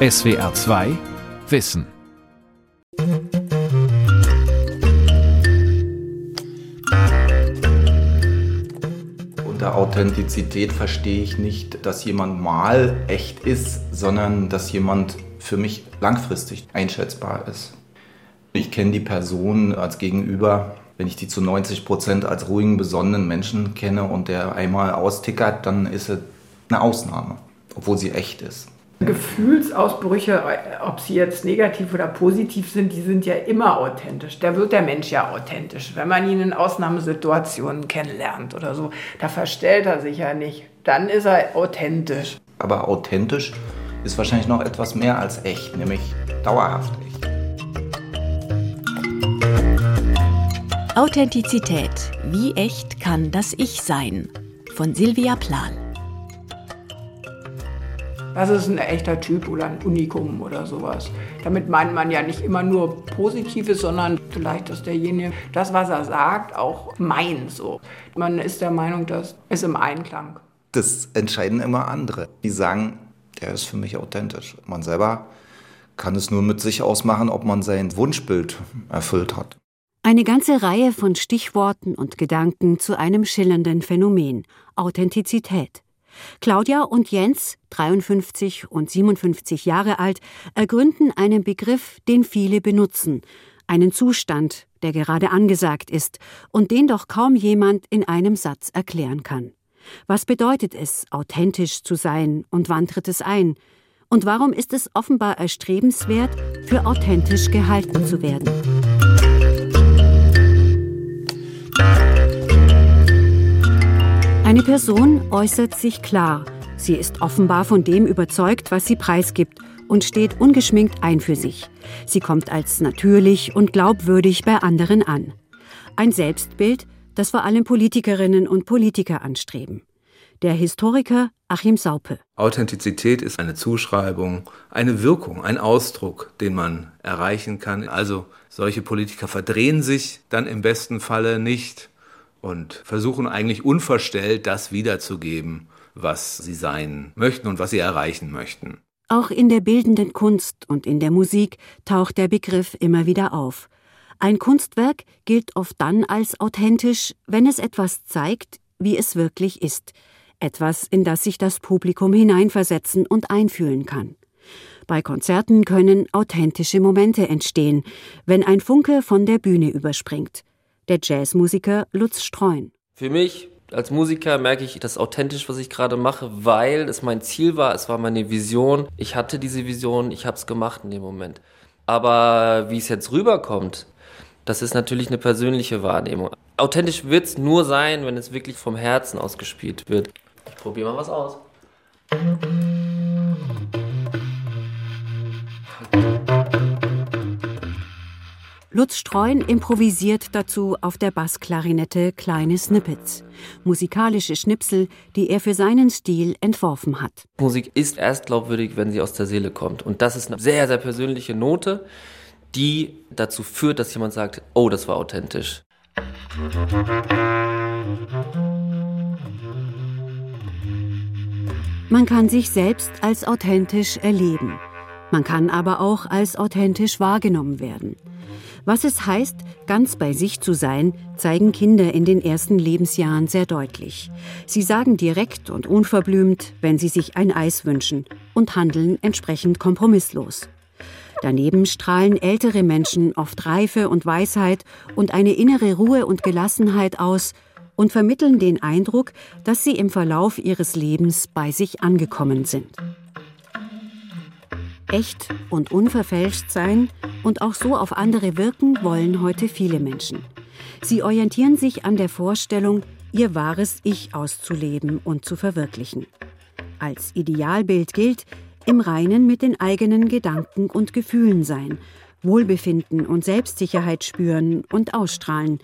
SWR 2 Wissen. Unter Authentizität verstehe ich nicht, dass jemand mal echt ist, sondern dass jemand für mich langfristig einschätzbar ist. Ich kenne die Person als Gegenüber, wenn ich die zu 90 Prozent als ruhigen, besonnenen Menschen kenne und der einmal austickert, dann ist er eine Ausnahme, obwohl sie echt ist. Gefühlsausbrüche, ob sie jetzt negativ oder positiv sind, die sind ja immer authentisch. Da wird der Mensch ja authentisch. Wenn man ihn in Ausnahmesituationen kennenlernt oder so, da verstellt er sich ja nicht. Dann ist er authentisch. Aber authentisch ist wahrscheinlich noch etwas mehr als echt, nämlich dauerhaft echt. Authentizität. Wie echt kann das Ich sein? Von Silvia Plan. Das ist ein echter Typ oder ein Unikum oder sowas. Damit meint man ja nicht immer nur Positives, sondern vielleicht, dass derjenige das, was er sagt, auch meint. So. Man ist der Meinung, das ist im Einklang. Das entscheiden immer andere. Die sagen, der ist für mich authentisch. Man selber kann es nur mit sich ausmachen, ob man sein Wunschbild erfüllt hat. Eine ganze Reihe von Stichworten und Gedanken zu einem schillernden Phänomen Authentizität. Claudia und Jens, 53 und 57 Jahre alt, ergründen einen Begriff, den viele benutzen, einen Zustand, der gerade angesagt ist und den doch kaum jemand in einem Satz erklären kann. Was bedeutet es, authentisch zu sein und wann tritt es ein? Und warum ist es offenbar erstrebenswert, für authentisch gehalten zu werden? Eine Person äußert sich klar. Sie ist offenbar von dem überzeugt, was sie preisgibt und steht ungeschminkt ein für sich. Sie kommt als natürlich und glaubwürdig bei anderen an. Ein Selbstbild, das vor allem Politikerinnen und Politiker anstreben. Der Historiker Achim Saupe. Authentizität ist eine Zuschreibung, eine Wirkung, ein Ausdruck, den man erreichen kann. Also solche Politiker verdrehen sich dann im besten Falle nicht und versuchen eigentlich unverstellt das wiederzugeben, was sie sein möchten und was sie erreichen möchten. Auch in der bildenden Kunst und in der Musik taucht der Begriff immer wieder auf. Ein Kunstwerk gilt oft dann als authentisch, wenn es etwas zeigt, wie es wirklich ist, etwas, in das sich das Publikum hineinversetzen und einfühlen kann. Bei Konzerten können authentische Momente entstehen, wenn ein Funke von der Bühne überspringt der Jazzmusiker Lutz Streun. Für mich als Musiker merke ich das authentisch, was ich gerade mache, weil es mein Ziel war, es war meine Vision. Ich hatte diese Vision, ich habe es gemacht in dem Moment. Aber wie es jetzt rüberkommt, das ist natürlich eine persönliche Wahrnehmung. Authentisch wird es nur sein, wenn es wirklich vom Herzen ausgespielt wird. Ich probiere mal was aus. Lutz Streun improvisiert dazu auf der Bassklarinette kleine Snippets, musikalische Schnipsel, die er für seinen Stil entworfen hat. Musik ist erst glaubwürdig, wenn sie aus der Seele kommt. Und das ist eine sehr, sehr persönliche Note, die dazu führt, dass jemand sagt, oh, das war authentisch. Man kann sich selbst als authentisch erleben. Man kann aber auch als authentisch wahrgenommen werden. Was es heißt, ganz bei sich zu sein, zeigen Kinder in den ersten Lebensjahren sehr deutlich. Sie sagen direkt und unverblümt, wenn sie sich ein Eis wünschen und handeln entsprechend kompromisslos. Daneben strahlen ältere Menschen oft Reife und Weisheit und eine innere Ruhe und Gelassenheit aus und vermitteln den Eindruck, dass sie im Verlauf ihres Lebens bei sich angekommen sind. Echt und unverfälscht sein und auch so auf andere wirken wollen heute viele Menschen. Sie orientieren sich an der Vorstellung, ihr wahres Ich auszuleben und zu verwirklichen. Als Idealbild gilt, im Reinen mit den eigenen Gedanken und Gefühlen sein, Wohlbefinden und Selbstsicherheit spüren und ausstrahlen,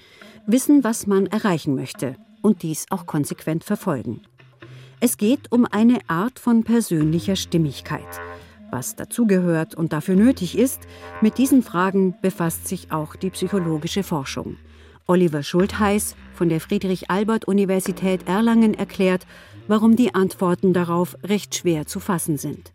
wissen, was man erreichen möchte und dies auch konsequent verfolgen. Es geht um eine Art von persönlicher Stimmigkeit – was dazugehört und dafür nötig ist, mit diesen Fragen befasst sich auch die psychologische Forschung. Oliver Schultheiß von der Friedrich-Albert-Universität Erlangen erklärt, warum die Antworten darauf recht schwer zu fassen sind.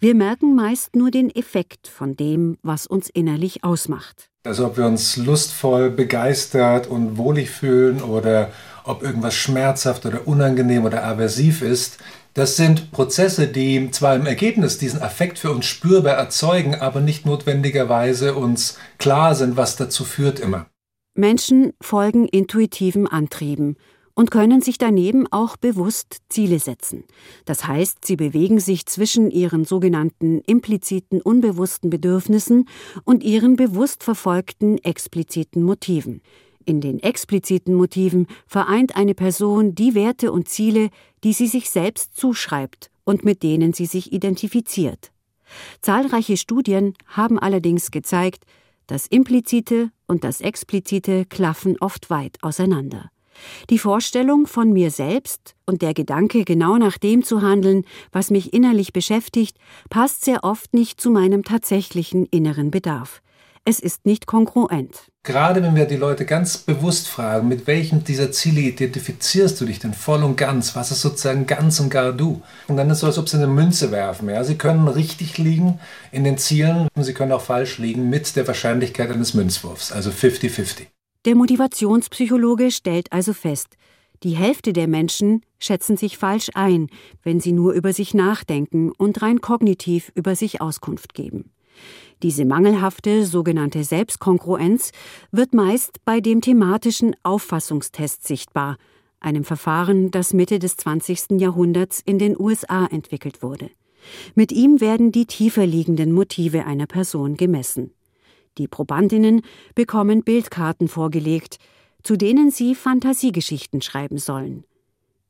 Wir merken meist nur den Effekt von dem, was uns innerlich ausmacht. Also ob wir uns lustvoll, begeistert und wohlig fühlen oder ob irgendwas schmerzhaft oder unangenehm oder aversiv ist, das sind Prozesse, die zwar im Ergebnis diesen Affekt für uns spürbar erzeugen, aber nicht notwendigerweise uns klar sind, was dazu führt immer. Menschen folgen intuitiven Antrieben und können sich daneben auch bewusst Ziele setzen. Das heißt, sie bewegen sich zwischen ihren sogenannten impliziten unbewussten Bedürfnissen und ihren bewusst verfolgten expliziten Motiven. In den expliziten Motiven vereint eine Person die Werte und Ziele, die sie sich selbst zuschreibt und mit denen sie sich identifiziert. Zahlreiche Studien haben allerdings gezeigt, das Implizite und das Explizite klaffen oft weit auseinander. Die Vorstellung von mir selbst und der Gedanke, genau nach dem zu handeln, was mich innerlich beschäftigt, passt sehr oft nicht zu meinem tatsächlichen inneren Bedarf. Es ist nicht kongruent. Gerade wenn wir die Leute ganz bewusst fragen, mit welchem dieser Ziele identifizierst du dich denn voll und ganz? Was ist sozusagen ganz und gar du? Und dann ist es so, als ob sie eine Münze werfen. Ja? Sie können richtig liegen in den Zielen und sie können auch falsch liegen mit der Wahrscheinlichkeit eines Münzwurfs, also 50-50. Der Motivationspsychologe stellt also fest, die Hälfte der Menschen schätzen sich falsch ein, wenn sie nur über sich nachdenken und rein kognitiv über sich Auskunft geben. Diese mangelhafte sogenannte Selbstkongruenz wird meist bei dem thematischen Auffassungstest sichtbar, einem Verfahren, das Mitte des 20. Jahrhunderts in den USA entwickelt wurde. Mit ihm werden die tiefer liegenden Motive einer Person gemessen. Die Probandinnen bekommen Bildkarten vorgelegt, zu denen sie Fantasiegeschichten schreiben sollen.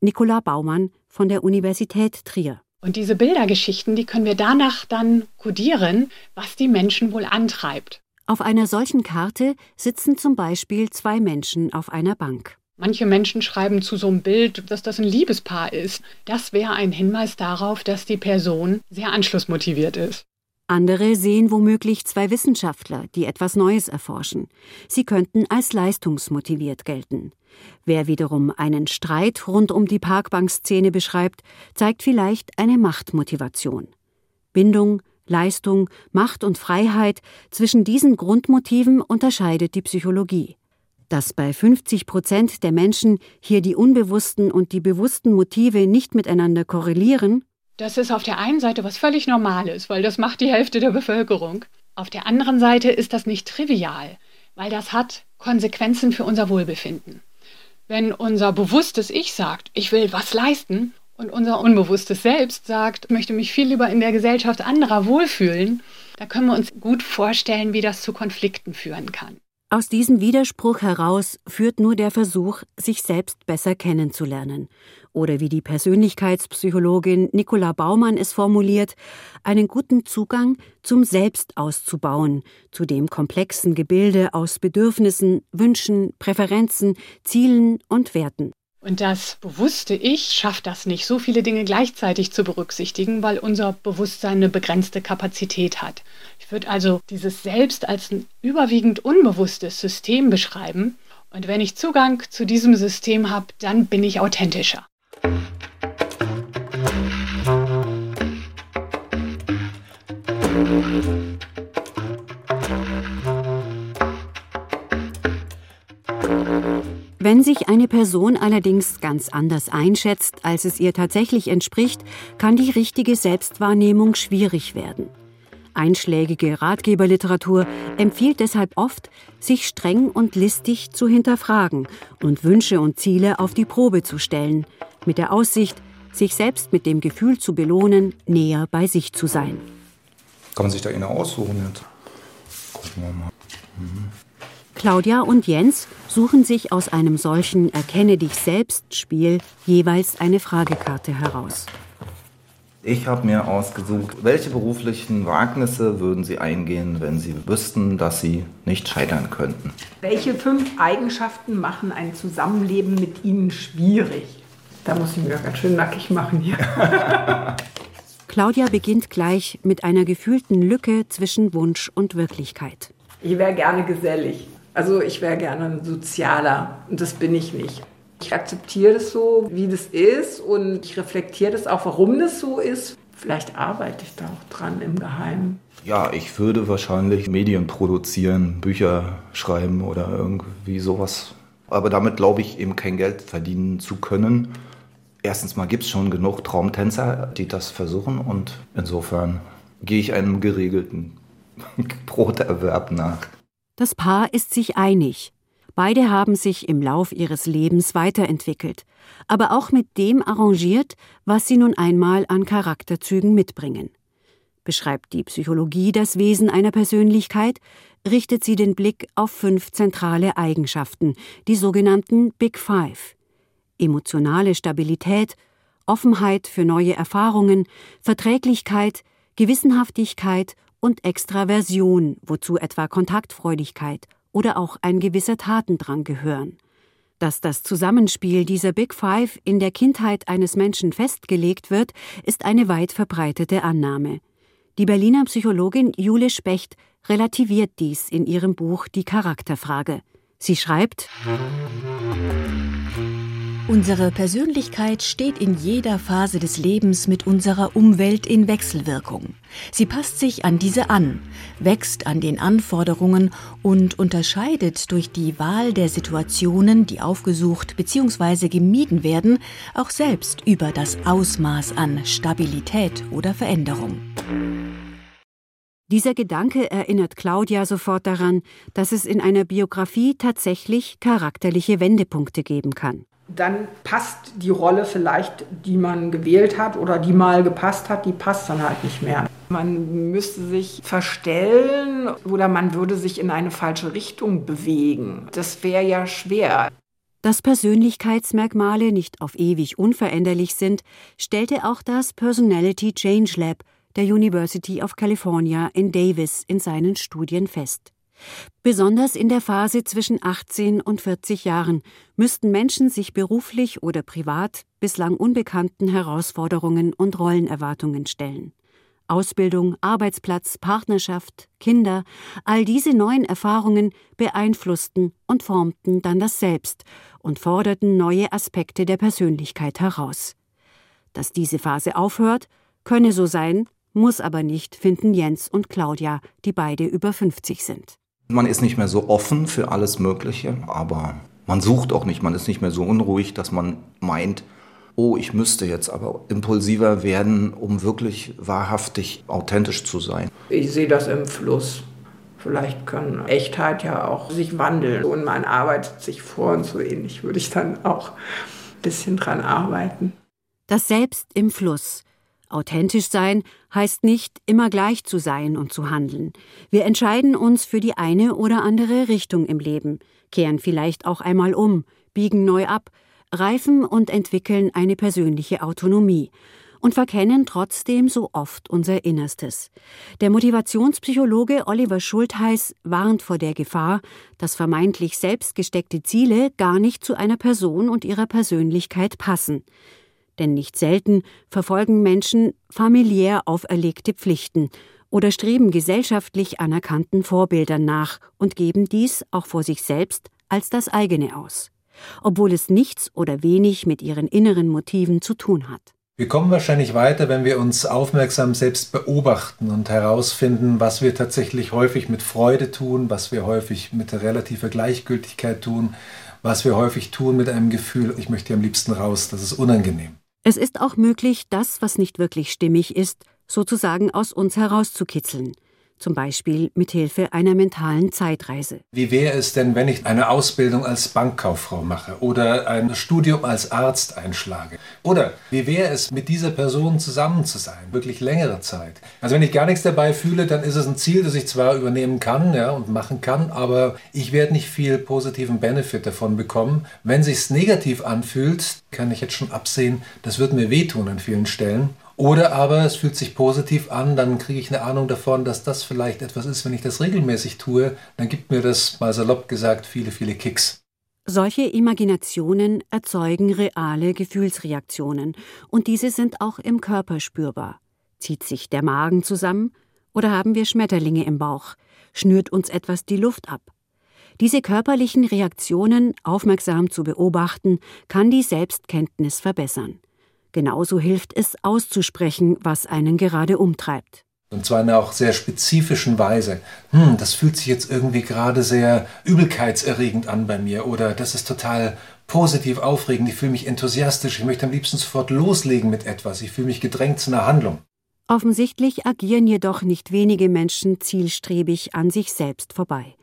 Nicola Baumann von der Universität Trier. Und diese Bildergeschichten, die können wir danach dann kodieren, was die Menschen wohl antreibt. Auf einer solchen Karte sitzen zum Beispiel zwei Menschen auf einer Bank. Manche Menschen schreiben zu so einem Bild, dass das ein Liebespaar ist. Das wäre ein Hinweis darauf, dass die Person sehr anschlussmotiviert ist. Andere sehen womöglich zwei Wissenschaftler, die etwas Neues erforschen. Sie könnten als leistungsmotiviert gelten. Wer wiederum einen Streit rund um die Parkbankszene beschreibt, zeigt vielleicht eine Machtmotivation. Bindung, Leistung, Macht und Freiheit, zwischen diesen Grundmotiven unterscheidet die Psychologie. Dass bei 50 Prozent der Menschen hier die unbewussten und die bewussten Motive nicht miteinander korrelieren, das ist auf der einen Seite was völlig Normales, weil das macht die Hälfte der Bevölkerung. Auf der anderen Seite ist das nicht trivial, weil das hat Konsequenzen für unser Wohlbefinden. Wenn unser bewusstes Ich sagt, ich will was leisten, und unser unbewusstes Selbst sagt, ich möchte mich viel lieber in der Gesellschaft anderer wohlfühlen, da können wir uns gut vorstellen, wie das zu Konflikten führen kann. Aus diesem Widerspruch heraus führt nur der Versuch, sich selbst besser kennenzulernen oder wie die Persönlichkeitspsychologin Nicola Baumann es formuliert, einen guten Zugang zum Selbst auszubauen, zu dem komplexen Gebilde aus Bedürfnissen, Wünschen, Präferenzen, Zielen und Werten. Und das bewusste Ich schafft das nicht, so viele Dinge gleichzeitig zu berücksichtigen, weil unser Bewusstsein eine begrenzte Kapazität hat. Ich würde also dieses Selbst als ein überwiegend unbewusstes System beschreiben. Und wenn ich Zugang zu diesem System habe, dann bin ich authentischer. Wenn sich eine Person allerdings ganz anders einschätzt, als es ihr tatsächlich entspricht, kann die richtige Selbstwahrnehmung schwierig werden. Einschlägige Ratgeberliteratur empfiehlt deshalb oft, sich streng und listig zu hinterfragen und Wünsche und Ziele auf die Probe zu stellen, mit der Aussicht, sich selbst mit dem Gefühl zu belohnen, näher bei sich zu sein. Kann man sich da eine aussuchen jetzt? Gucken wir mal. Mhm. Claudia und Jens suchen sich aus einem solchen Erkenne dich selbst Spiel jeweils eine Fragekarte heraus. Ich habe mir ausgesucht, welche beruflichen Wagnisse würden Sie eingehen, wenn Sie wüssten, dass Sie nicht scheitern könnten? Welche fünf Eigenschaften machen ein Zusammenleben mit Ihnen schwierig? Da muss ich mir ganz schön nackig machen hier. Claudia beginnt gleich mit einer gefühlten Lücke zwischen Wunsch und Wirklichkeit. Ich wäre gerne gesellig. Also ich wäre gerne ein Sozialer und das bin ich nicht. Ich akzeptiere das so, wie das ist und ich reflektiere das auch, warum das so ist. Vielleicht arbeite ich da auch dran im Geheimen. Ja, ich würde wahrscheinlich Medien produzieren, Bücher schreiben oder irgendwie sowas. Aber damit glaube ich eben kein Geld verdienen zu können. Erstens mal gibt es schon genug Traumtänzer, die das versuchen und insofern gehe ich einem geregelten Broterwerb nach. Das Paar ist sich einig. Beide haben sich im Lauf ihres Lebens weiterentwickelt, aber auch mit dem arrangiert, was sie nun einmal an Charakterzügen mitbringen. Beschreibt die Psychologie das Wesen einer Persönlichkeit, richtet sie den Blick auf fünf zentrale Eigenschaften, die sogenannten Big Five. Emotionale Stabilität, Offenheit für neue Erfahrungen, Verträglichkeit, Gewissenhaftigkeit und Extraversion, wozu etwa Kontaktfreudigkeit oder auch ein gewisser Tatendrang gehören. Dass das Zusammenspiel dieser Big Five in der Kindheit eines Menschen festgelegt wird, ist eine weit verbreitete Annahme. Die Berliner Psychologin Jule Specht relativiert dies in ihrem Buch Die Charakterfrage. Sie schreibt Unsere Persönlichkeit steht in jeder Phase des Lebens mit unserer Umwelt in Wechselwirkung. Sie passt sich an diese an, wächst an den Anforderungen und unterscheidet durch die Wahl der Situationen, die aufgesucht bzw. gemieden werden, auch selbst über das Ausmaß an Stabilität oder Veränderung. Dieser Gedanke erinnert Claudia sofort daran, dass es in einer Biografie tatsächlich charakterliche Wendepunkte geben kann dann passt die Rolle vielleicht, die man gewählt hat oder die mal gepasst hat, die passt dann halt nicht mehr. Man müsste sich verstellen oder man würde sich in eine falsche Richtung bewegen. Das wäre ja schwer. Dass Persönlichkeitsmerkmale nicht auf ewig unveränderlich sind, stellte auch das Personality Change Lab der University of California in Davis in seinen Studien fest. Besonders in der Phase zwischen 18 und 40 Jahren müssten Menschen sich beruflich oder privat bislang unbekannten Herausforderungen und Rollenerwartungen stellen. Ausbildung, Arbeitsplatz, Partnerschaft, Kinder, all diese neuen Erfahrungen beeinflussten und formten dann das Selbst und forderten neue Aspekte der Persönlichkeit heraus. Dass diese Phase aufhört, könne so sein, muss aber nicht, finden Jens und Claudia, die beide über 50 sind. Man ist nicht mehr so offen für alles Mögliche, aber man sucht auch nicht, man ist nicht mehr so unruhig, dass man meint, oh, ich müsste jetzt aber impulsiver werden, um wirklich wahrhaftig authentisch zu sein. Ich sehe das im Fluss. Vielleicht kann Echtheit ja auch sich wandeln und man arbeitet sich vor und so ähnlich würde ich dann auch ein bisschen dran arbeiten. Das Selbst im Fluss. Authentisch sein heißt nicht, immer gleich zu sein und zu handeln. Wir entscheiden uns für die eine oder andere Richtung im Leben, kehren vielleicht auch einmal um, biegen neu ab, reifen und entwickeln eine persönliche Autonomie und verkennen trotzdem so oft unser Innerstes. Der Motivationspsychologe Oliver Schultheiß warnt vor der Gefahr, dass vermeintlich selbstgesteckte Ziele gar nicht zu einer Person und ihrer Persönlichkeit passen denn nicht selten verfolgen Menschen familiär auferlegte Pflichten oder streben gesellschaftlich anerkannten Vorbildern nach und geben dies auch vor sich selbst als das eigene aus, obwohl es nichts oder wenig mit ihren inneren Motiven zu tun hat. Wir kommen wahrscheinlich weiter, wenn wir uns aufmerksam selbst beobachten und herausfinden, was wir tatsächlich häufig mit Freude tun, was wir häufig mit relativer Gleichgültigkeit tun, was wir häufig tun mit einem Gefühl, ich möchte am liebsten raus, das ist unangenehm. Es ist auch möglich, das, was nicht wirklich stimmig ist, sozusagen aus uns herauszukitzeln zum Beispiel mit Hilfe einer mentalen Zeitreise. Wie wäre es denn, wenn ich eine Ausbildung als Bankkauffrau mache oder ein Studium als Arzt einschlage? Oder wie wäre es, mit dieser Person zusammen zu sein, wirklich längere Zeit? Also wenn ich gar nichts dabei fühle, dann ist es ein Ziel, das ich zwar übernehmen kann ja, und machen kann, aber ich werde nicht viel positiven Benefit davon bekommen. Wenn sich's negativ anfühlt, kann ich jetzt schon absehen, das wird mir wehtun an vielen Stellen. Oder aber es fühlt sich positiv an, dann kriege ich eine Ahnung davon, dass das vielleicht etwas ist, wenn ich das regelmäßig tue, dann gibt mir das, mal salopp gesagt, viele, viele Kicks. Solche Imaginationen erzeugen reale Gefühlsreaktionen und diese sind auch im Körper spürbar. Zieht sich der Magen zusammen oder haben wir Schmetterlinge im Bauch? Schnürt uns etwas die Luft ab? Diese körperlichen Reaktionen aufmerksam zu beobachten, kann die Selbstkenntnis verbessern. Genauso hilft es, auszusprechen, was einen gerade umtreibt. Und zwar in einer auch sehr spezifischen Weise. Hm, das fühlt sich jetzt irgendwie gerade sehr übelkeitserregend an bei mir oder das ist total positiv aufregend, ich fühle mich enthusiastisch, ich möchte am liebsten sofort loslegen mit etwas, ich fühle mich gedrängt zu einer Handlung. Offensichtlich agieren jedoch nicht wenige Menschen zielstrebig an sich selbst vorbei.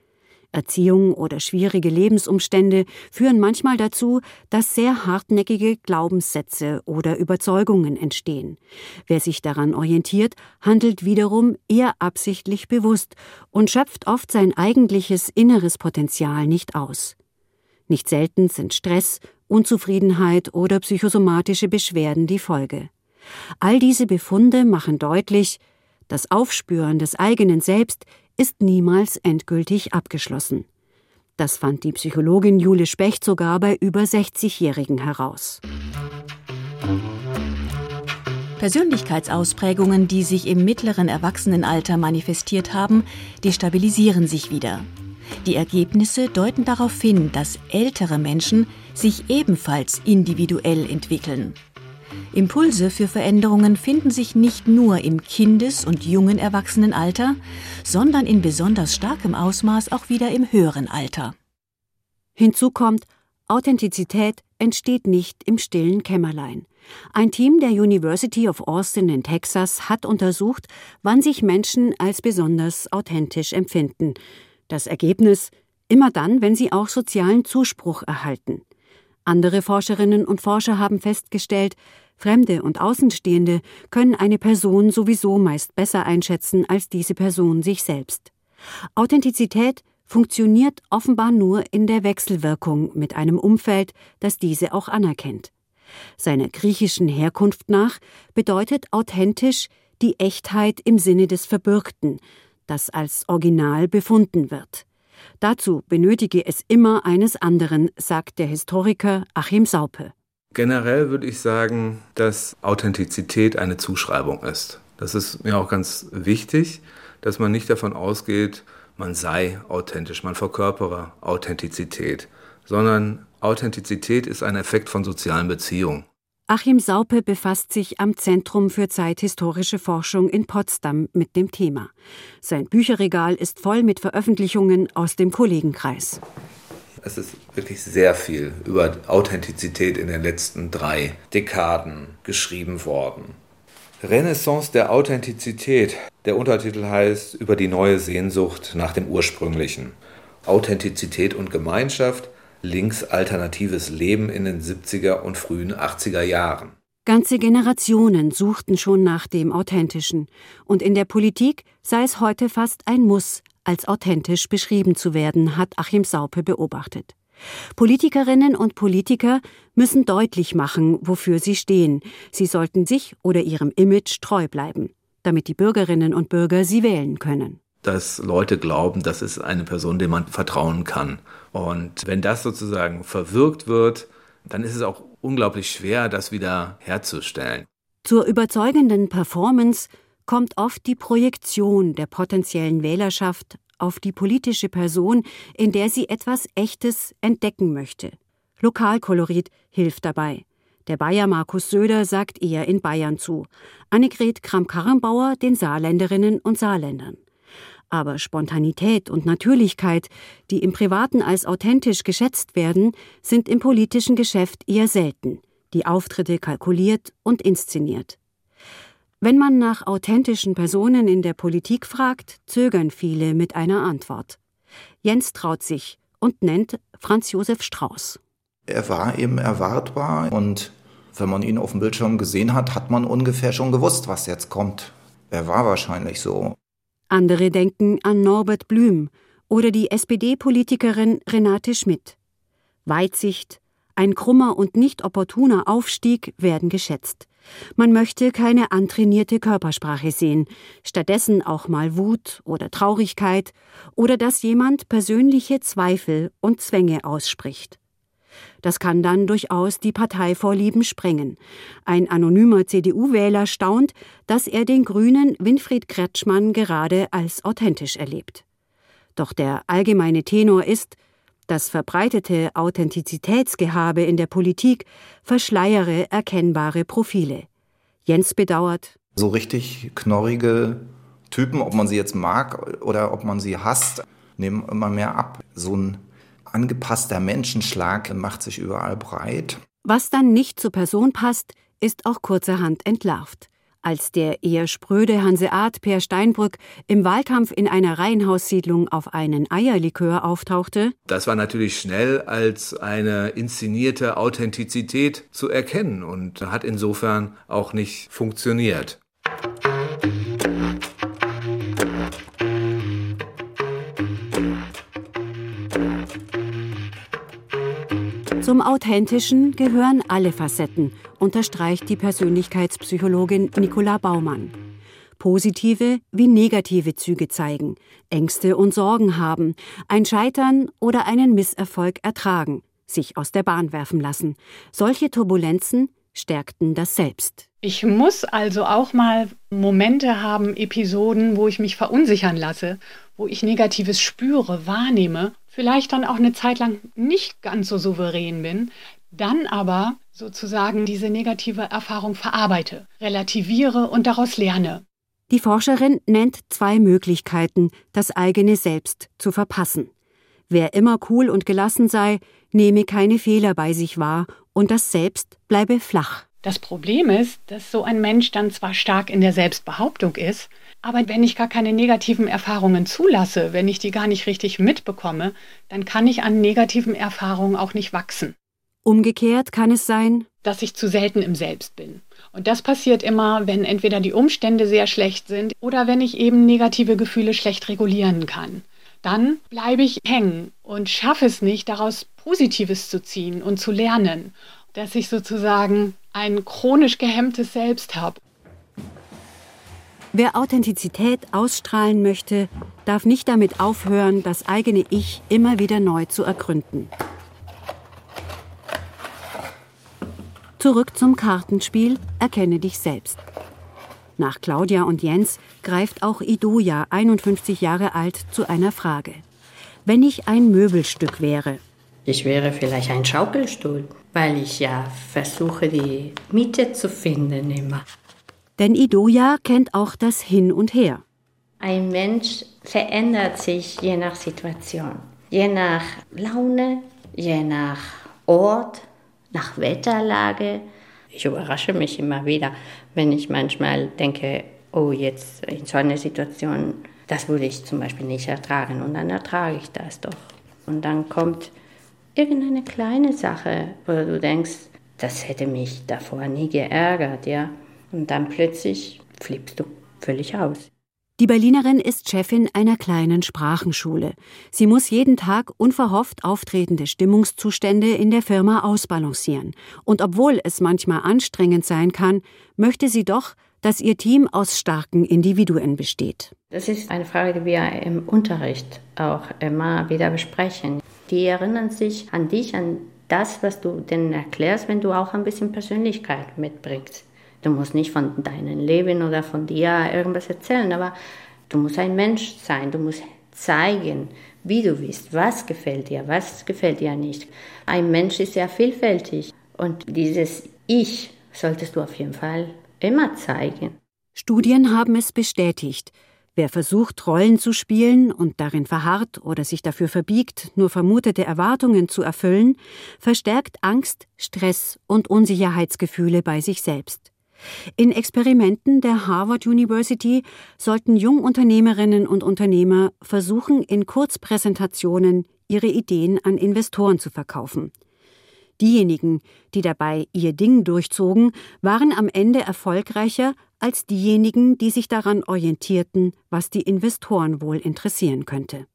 Erziehung oder schwierige Lebensumstände führen manchmal dazu, dass sehr hartnäckige Glaubenssätze oder Überzeugungen entstehen. Wer sich daran orientiert, handelt wiederum eher absichtlich bewusst und schöpft oft sein eigentliches inneres Potenzial nicht aus. Nicht selten sind Stress, Unzufriedenheit oder psychosomatische Beschwerden die Folge. All diese Befunde machen deutlich, das Aufspüren des eigenen Selbst ist niemals endgültig abgeschlossen. Das fand die Psychologin Jule Specht sogar bei über 60-Jährigen heraus. Persönlichkeitsausprägungen, die sich im mittleren Erwachsenenalter manifestiert haben, destabilisieren sich wieder. Die Ergebnisse deuten darauf hin, dass ältere Menschen sich ebenfalls individuell entwickeln. Impulse für Veränderungen finden sich nicht nur im Kindes- und jungen Erwachsenenalter, sondern in besonders starkem Ausmaß auch wieder im höheren Alter. Hinzu kommt, Authentizität entsteht nicht im stillen Kämmerlein. Ein Team der University of Austin in Texas hat untersucht, wann sich Menschen als besonders authentisch empfinden. Das Ergebnis immer dann, wenn sie auch sozialen Zuspruch erhalten. Andere Forscherinnen und Forscher haben festgestellt, Fremde und Außenstehende können eine Person sowieso meist besser einschätzen als diese Person sich selbst. Authentizität funktioniert offenbar nur in der Wechselwirkung mit einem Umfeld, das diese auch anerkennt. Seiner griechischen Herkunft nach bedeutet authentisch die Echtheit im Sinne des Verbürgten, das als Original befunden wird. Dazu benötige es immer eines anderen, sagt der Historiker Achim Saupe. Generell würde ich sagen, dass Authentizität eine Zuschreibung ist. Das ist mir auch ganz wichtig, dass man nicht davon ausgeht, man sei authentisch, man verkörpere Authentizität, sondern Authentizität ist ein Effekt von sozialen Beziehungen. Achim Saupe befasst sich am Zentrum für zeithistorische Forschung in Potsdam mit dem Thema. Sein Bücherregal ist voll mit Veröffentlichungen aus dem Kollegenkreis. Es ist wirklich sehr viel über Authentizität in den letzten drei Dekaden geschrieben worden. Renaissance der Authentizität. Der Untertitel heißt Über die neue Sehnsucht nach dem Ursprünglichen. Authentizität und Gemeinschaft – links alternatives Leben in den 70er und frühen 80er Jahren. Ganze Generationen suchten schon nach dem Authentischen, und in der Politik sei es heute fast ein Muss, als authentisch beschrieben zu werden, hat Achim Saupe beobachtet. Politikerinnen und Politiker müssen deutlich machen, wofür sie stehen. Sie sollten sich oder ihrem Image treu bleiben, damit die Bürgerinnen und Bürger sie wählen können dass Leute glauben, das ist eine Person, der man vertrauen kann. Und wenn das sozusagen verwirkt wird, dann ist es auch unglaublich schwer, das wieder herzustellen. Zur überzeugenden Performance kommt oft die Projektion der potenziellen Wählerschaft auf die politische Person, in der sie etwas Echtes entdecken möchte. Lokalkolorit hilft dabei. Der Bayer Markus Söder sagt eher in Bayern zu, Annegret Kramp-Karrenbauer den Saarländerinnen und Saarländern. Aber Spontanität und Natürlichkeit, die im Privaten als authentisch geschätzt werden, sind im politischen Geschäft eher selten, die Auftritte kalkuliert und inszeniert. Wenn man nach authentischen Personen in der Politik fragt, zögern viele mit einer Antwort. Jens traut sich und nennt Franz Josef Strauß. Er war eben erwartbar und wenn man ihn auf dem Bildschirm gesehen hat, hat man ungefähr schon gewusst, was jetzt kommt. Er war wahrscheinlich so. Andere denken an Norbert Blüm oder die SPD-Politikerin Renate Schmidt. Weitsicht, ein krummer und nicht opportuner Aufstieg werden geschätzt. Man möchte keine antrainierte Körpersprache sehen, stattdessen auch mal Wut oder Traurigkeit oder dass jemand persönliche Zweifel und Zwänge ausspricht. Das kann dann durchaus die Parteivorlieben sprengen. Ein anonymer CDU-Wähler staunt, dass er den Grünen Winfried Kretschmann gerade als authentisch erlebt. Doch der allgemeine Tenor ist, das verbreitete Authentizitätsgehabe in der Politik verschleiere erkennbare Profile. Jens bedauert. So richtig knorrige Typen, ob man sie jetzt mag oder ob man sie hasst, nehmen immer mehr ab. So ein angepasster Menschenschlag macht sich überall breit. Was dann nicht zur Person passt, ist auch kurzerhand entlarvt. Als der eher spröde Hanseat Per Steinbrück im Wahlkampf in einer Reihenhaussiedlung auf einen Eierlikör auftauchte, das war natürlich schnell als eine inszenierte Authentizität zu erkennen und hat insofern auch nicht funktioniert. Zum Authentischen gehören alle Facetten, unterstreicht die Persönlichkeitspsychologin Nicola Baumann. Positive wie negative Züge zeigen, Ängste und Sorgen haben, ein Scheitern oder einen Misserfolg ertragen, sich aus der Bahn werfen lassen. Solche Turbulenzen stärkten das Selbst. Ich muss also auch mal Momente haben, Episoden, wo ich mich verunsichern lasse, wo ich Negatives spüre, wahrnehme vielleicht dann auch eine Zeit lang nicht ganz so souverän bin, dann aber sozusagen diese negative Erfahrung verarbeite, relativiere und daraus lerne. Die Forscherin nennt zwei Möglichkeiten, das eigene Selbst zu verpassen. Wer immer cool und gelassen sei, nehme keine Fehler bei sich wahr und das Selbst bleibe flach. Das Problem ist, dass so ein Mensch dann zwar stark in der Selbstbehauptung ist, aber wenn ich gar keine negativen Erfahrungen zulasse, wenn ich die gar nicht richtig mitbekomme, dann kann ich an negativen Erfahrungen auch nicht wachsen. Umgekehrt kann es sein, dass ich zu selten im Selbst bin. Und das passiert immer, wenn entweder die Umstände sehr schlecht sind oder wenn ich eben negative Gefühle schlecht regulieren kann. Dann bleibe ich hängen und schaffe es nicht, daraus Positives zu ziehen und zu lernen, dass ich sozusagen ein chronisch gehemmtes Selbst habe. Wer Authentizität ausstrahlen möchte, darf nicht damit aufhören, das eigene Ich immer wieder neu zu ergründen. Zurück zum Kartenspiel Erkenne dich selbst. Nach Claudia und Jens greift auch Idoja, 51 Jahre alt, zu einer Frage. Wenn ich ein Möbelstück wäre. Ich wäre vielleicht ein Schaukelstuhl, weil ich ja versuche, die Miete zu finden immer. Denn Idoja kennt auch das Hin und Her. Ein Mensch verändert sich je nach Situation, je nach Laune, je nach Ort, nach Wetterlage. Ich überrasche mich immer wieder, wenn ich manchmal denke, oh, jetzt in so einer Situation, das würde ich zum Beispiel nicht ertragen und dann ertrage ich das doch. Und dann kommt irgendeine kleine Sache, wo du denkst, das hätte mich davor nie geärgert, ja. Und dann plötzlich flippst du völlig aus. Die Berlinerin ist Chefin einer kleinen Sprachenschule. Sie muss jeden Tag unverhofft auftretende Stimmungszustände in der Firma ausbalancieren. Und obwohl es manchmal anstrengend sein kann, möchte sie doch, dass ihr Team aus starken Individuen besteht. Das ist eine Frage, die wir im Unterricht auch immer wieder besprechen. Die erinnern sich an dich, an das, was du denen erklärst, wenn du auch ein bisschen Persönlichkeit mitbringst. Du musst nicht von deinem Leben oder von dir irgendwas erzählen, aber du musst ein Mensch sein. Du musst zeigen, wie du bist, was gefällt dir, was gefällt dir nicht. Ein Mensch ist sehr vielfältig und dieses Ich solltest du auf jeden Fall immer zeigen. Studien haben es bestätigt. Wer versucht, Rollen zu spielen und darin verharrt oder sich dafür verbiegt, nur vermutete Erwartungen zu erfüllen, verstärkt Angst, Stress und Unsicherheitsgefühle bei sich selbst. In Experimenten der Harvard University sollten Jungunternehmerinnen und Unternehmer versuchen, in Kurzpräsentationen ihre Ideen an Investoren zu verkaufen. Diejenigen, die dabei ihr Ding durchzogen, waren am Ende erfolgreicher als diejenigen, die sich daran orientierten, was die Investoren wohl interessieren könnte.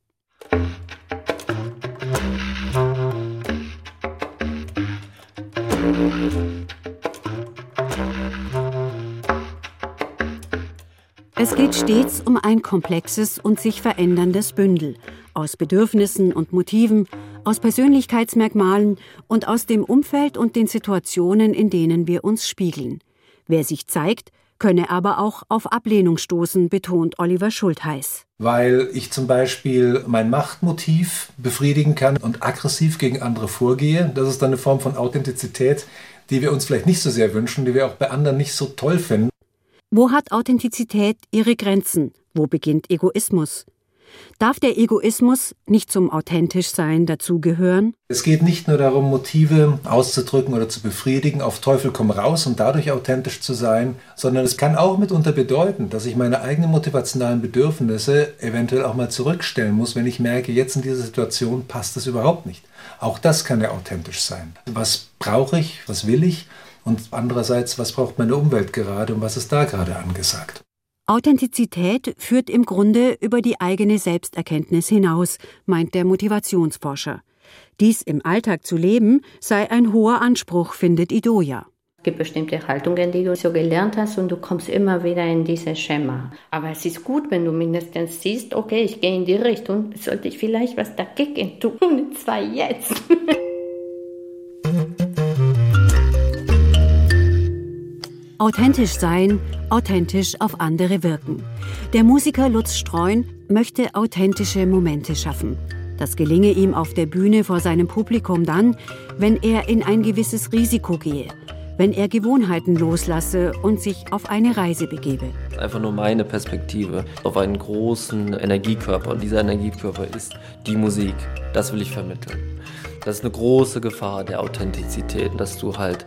Es geht stets um ein komplexes und sich veränderndes Bündel aus Bedürfnissen und Motiven, aus Persönlichkeitsmerkmalen und aus dem Umfeld und den Situationen, in denen wir uns spiegeln. Wer sich zeigt, könne aber auch auf Ablehnung stoßen, betont Oliver Schultheiß. Weil ich zum Beispiel mein Machtmotiv befriedigen kann und aggressiv gegen andere vorgehe. Das ist dann eine Form von Authentizität, die wir uns vielleicht nicht so sehr wünschen, die wir auch bei anderen nicht so toll finden. Wo hat Authentizität ihre Grenzen? Wo beginnt Egoismus? Darf der Egoismus nicht zum authentisch sein dazugehören? Es geht nicht nur darum, Motive auszudrücken oder zu befriedigen, auf Teufel komm raus und dadurch authentisch zu sein, sondern es kann auch mitunter bedeuten, dass ich meine eigenen motivationalen Bedürfnisse eventuell auch mal zurückstellen muss, wenn ich merke, jetzt in dieser Situation passt das überhaupt nicht. Auch das kann ja authentisch sein. Was brauche ich? Was will ich? Und andererseits, was braucht meine Umwelt gerade und was ist da gerade angesagt? Authentizität führt im Grunde über die eigene Selbsterkenntnis hinaus, meint der Motivationsforscher. Dies im Alltag zu leben sei ein hoher Anspruch, findet Idoja. Es gibt bestimmte Haltungen, die du so gelernt hast und du kommst immer wieder in dieses Schema. Aber es ist gut, wenn du mindestens siehst, okay, ich gehe in die Richtung, sollte ich vielleicht was dagegen tun, und zwar jetzt. Authentisch sein, authentisch auf andere wirken. Der Musiker Lutz Streun möchte authentische Momente schaffen. Das gelinge ihm auf der Bühne vor seinem Publikum dann, wenn er in ein gewisses Risiko gehe, wenn er Gewohnheiten loslasse und sich auf eine Reise begebe. Einfach nur meine Perspektive auf einen großen Energiekörper. Und dieser Energiekörper ist die Musik. Das will ich vermitteln. Das ist eine große Gefahr der Authentizität, dass du halt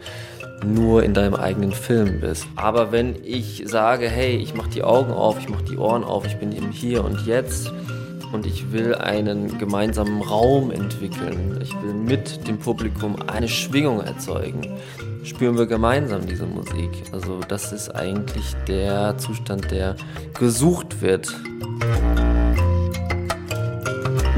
nur in deinem eigenen Film bist. Aber wenn ich sage, hey, ich mache die Augen auf, ich mache die Ohren auf, ich bin im Hier und Jetzt und ich will einen gemeinsamen Raum entwickeln, ich will mit dem Publikum eine Schwingung erzeugen, spüren wir gemeinsam diese Musik. Also das ist eigentlich der Zustand, der gesucht wird.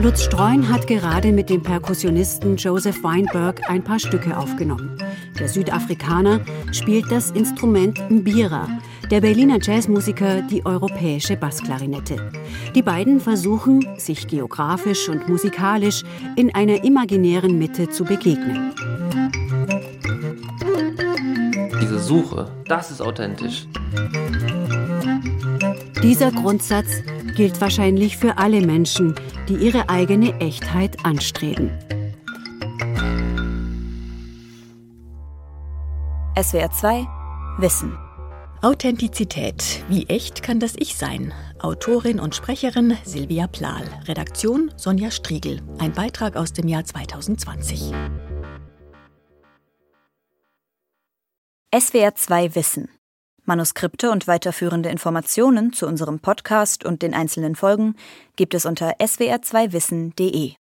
Lutz Streun hat gerade mit dem Perkussionisten Joseph Weinberg ein paar Stücke aufgenommen. Der Südafrikaner spielt das Instrument Mbira, der Berliner Jazzmusiker die europäische Bassklarinette. Die beiden versuchen, sich geografisch und musikalisch in einer imaginären Mitte zu begegnen. Diese Suche, das ist authentisch. Dieser Grundsatz gilt wahrscheinlich für alle Menschen, die ihre eigene Echtheit anstreben. SWR 2 Wissen. Authentizität. Wie echt kann das Ich sein? Autorin und Sprecherin Silvia Plahl. Redaktion Sonja Striegel. Ein Beitrag aus dem Jahr 2020. SWR 2 Wissen. Manuskripte und weiterführende Informationen zu unserem Podcast und den einzelnen Folgen gibt es unter swr2wissen.de.